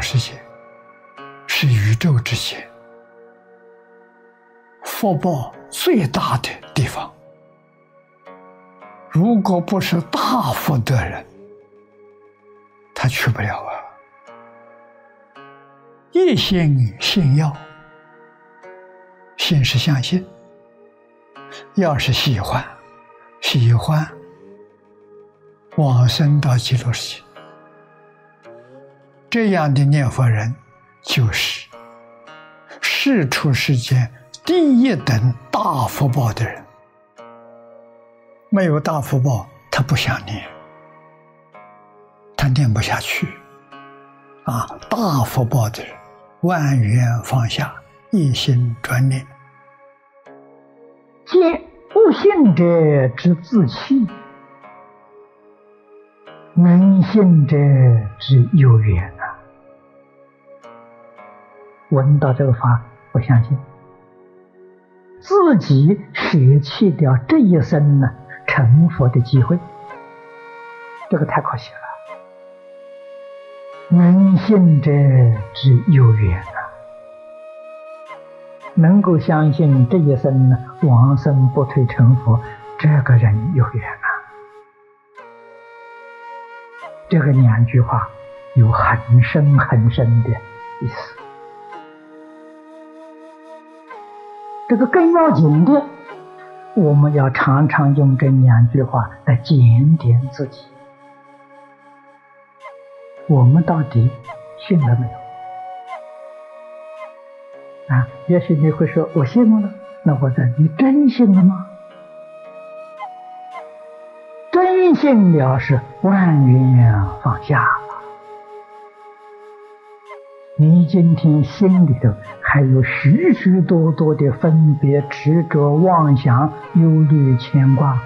世界是宇宙之间福报最大的地方。如果不是大福德人，他去不了啊。一心信要，信是相信，要是喜欢，喜欢往生到极乐世界。这样的念佛人，就是世出世间第一等大福报的人。没有大福报，他不想念，他念不下去。啊，大福报的人，万缘放下，一心专念。见不信者之自弃，能信者之有缘。闻到这个法不相信，自己舍弃掉这一生呢成佛的机会，这个太可惜了。能信者之有缘啊，能够相信这一生呢往生不退成佛，这个人有缘啊。这个两句话有很深很深的意思。这个更要紧的，我们要常常用这两句话来检点自己：我们到底信了没有？啊，也许你会说：“我信了。”那我在你真信了吗？真信了是万缘放下。你今天心里头还有许许多多的分别、执着、妄想、忧虑、牵挂，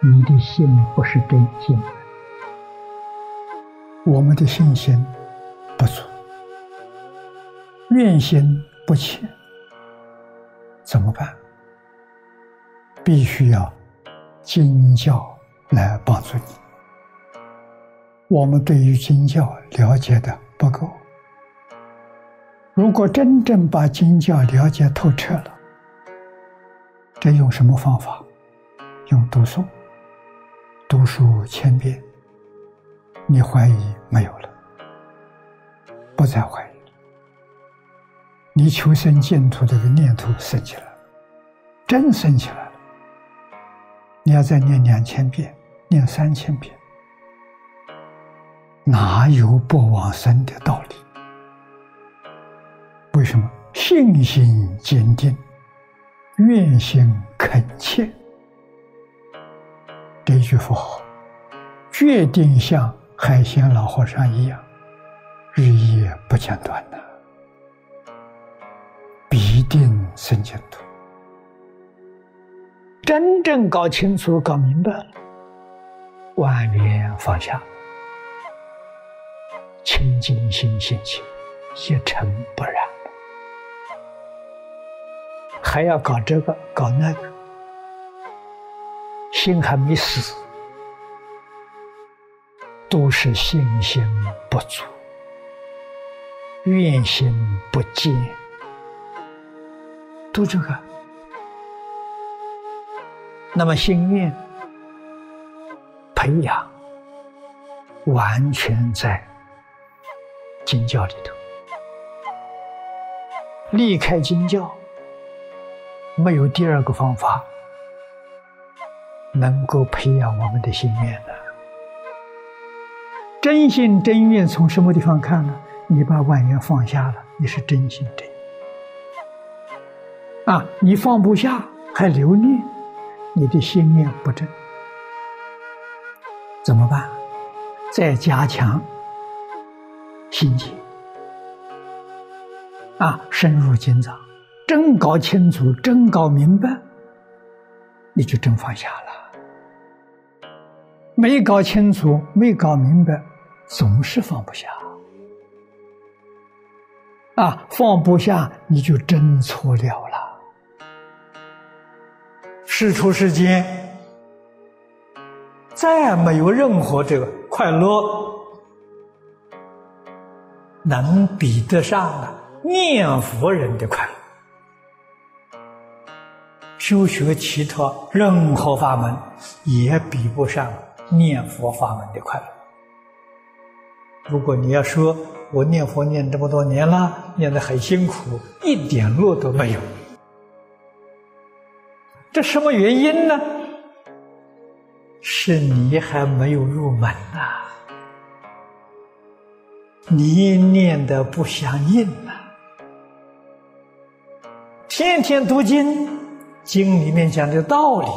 你的心不是真心。我们的信心不足，愿心不浅，怎么办？必须要经教来帮助你。我们对于经教了解的不够。如果真正把经教了解透彻了，这用什么方法？用读诵，读书千遍，你怀疑没有了，不再怀疑了。你求生净土这个念头升起来了，真升起来了。你要再念两千遍，念三千遍，哪有不往生的道理？信心坚定，愿心恳切？这句佛号，决定像海鲜老和尚一样，日夜不间断的，必定生净土。真正搞清楚、搞明白了，万缘放下，清净心现起，一尘不染。还要搞这个搞那个，心还没死，都是信心不足，愿心不坚，都这个。那么心愿培养，完全在经教里头，离开经教。没有第二个方法能够培养我们的心愿的。真心真愿从什么地方看呢？你把万缘放下了，你是真心真啊！你放不下还留念，你的心念不正，怎么办？再加强心结啊，深入经藏。真搞清楚，真搞明白，你就真放下了。没搞清楚，没搞明白，总是放不下。啊，放不下，你就真错了了。世出世间，再没有任何这个快乐，能比得上啊念佛人的快乐。修学其他任何法门，也比不上念佛法门的快。如果你要说我念佛念这么多年了，念得很辛苦，一点乐都没有，这什么原因呢？是你还没有入门呐，你念的不相应呐。天天读经，经里面讲的道理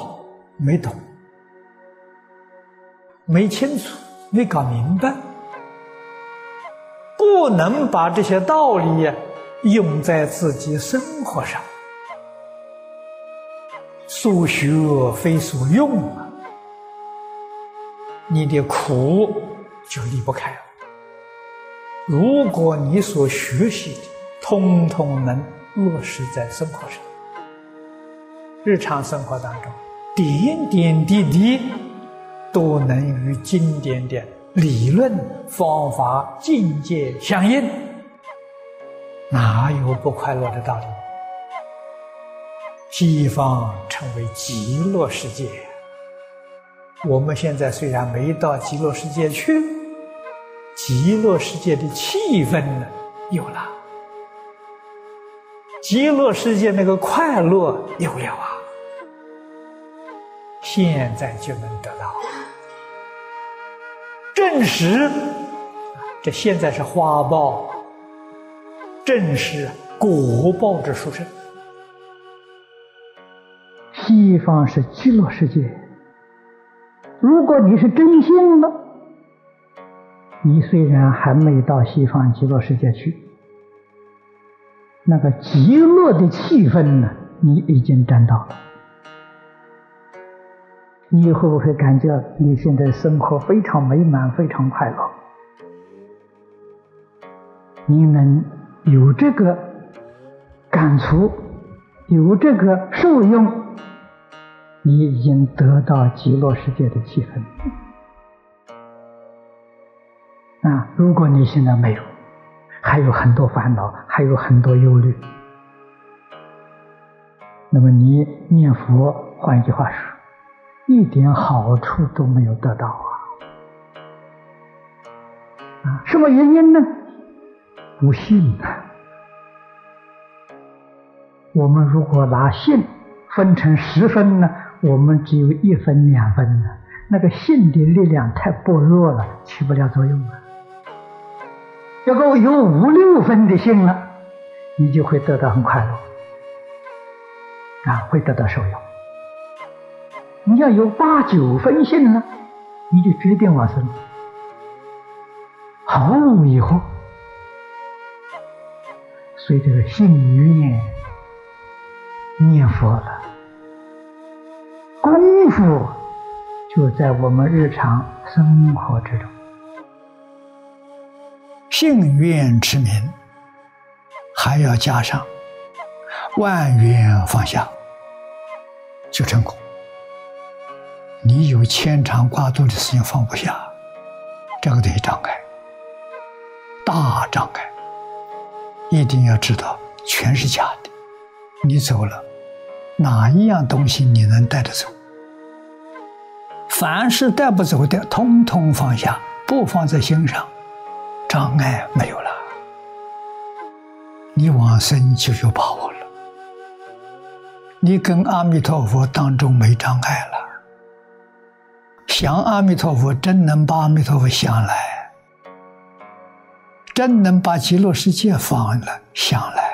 没懂，没清楚，没搞明白。不能把这些道理用在自己生活上，所学非所用啊，你的苦就离不开了。如果你所学习的通通能落实在生活上，日常生活当中点点滴滴都能与经典的。理论方法境界相应，哪有不快乐的道理？西方称为极乐世界，我们现在虽然没到极乐世界去，极乐世界的气氛呢有了，极乐世界那个快乐有了啊，现在就能得到。证实，这现在是花报，正是果报之殊胜。西方是极乐世界，如果你是真心的，你虽然还没到西方极乐世界去，那个极乐的气氛呢，你已经沾到了。你会不会感觉你现在生活非常美满、非常快乐？你能有这个感触，有这个受用，你已经得到极乐世界的气氛。啊，如果你现在没有，还有很多烦恼，还有很多忧虑，那么你念佛，换一句话说。一点好处都没有得到啊！啊，什么原因呢？不信啊！我们如果拿信分成十分呢，我们只有一分两分呢，那个信的力量太薄弱了，起不了作用啊。要够有五六分的信了，你就会得到很快乐啊，会得到受用。你要有八九分信呢，你就决定往生，毫无疑惑。所以这个信愿念佛了，功夫就在我们日常生活之中。信愿之名，还要加上万缘放下，就成功。牵肠挂肚的事情放不下，这个东西障碍，大障碍，一定要知道全是假的。你走了，哪一样东西你能带得走？凡是带不走的，通通放下，不放在心上，障碍没有了，你往生就有把握了。你跟阿弥陀佛当中没障碍了。想阿弥陀佛，真能把阿弥陀佛想来，真能把极乐世界放了想来。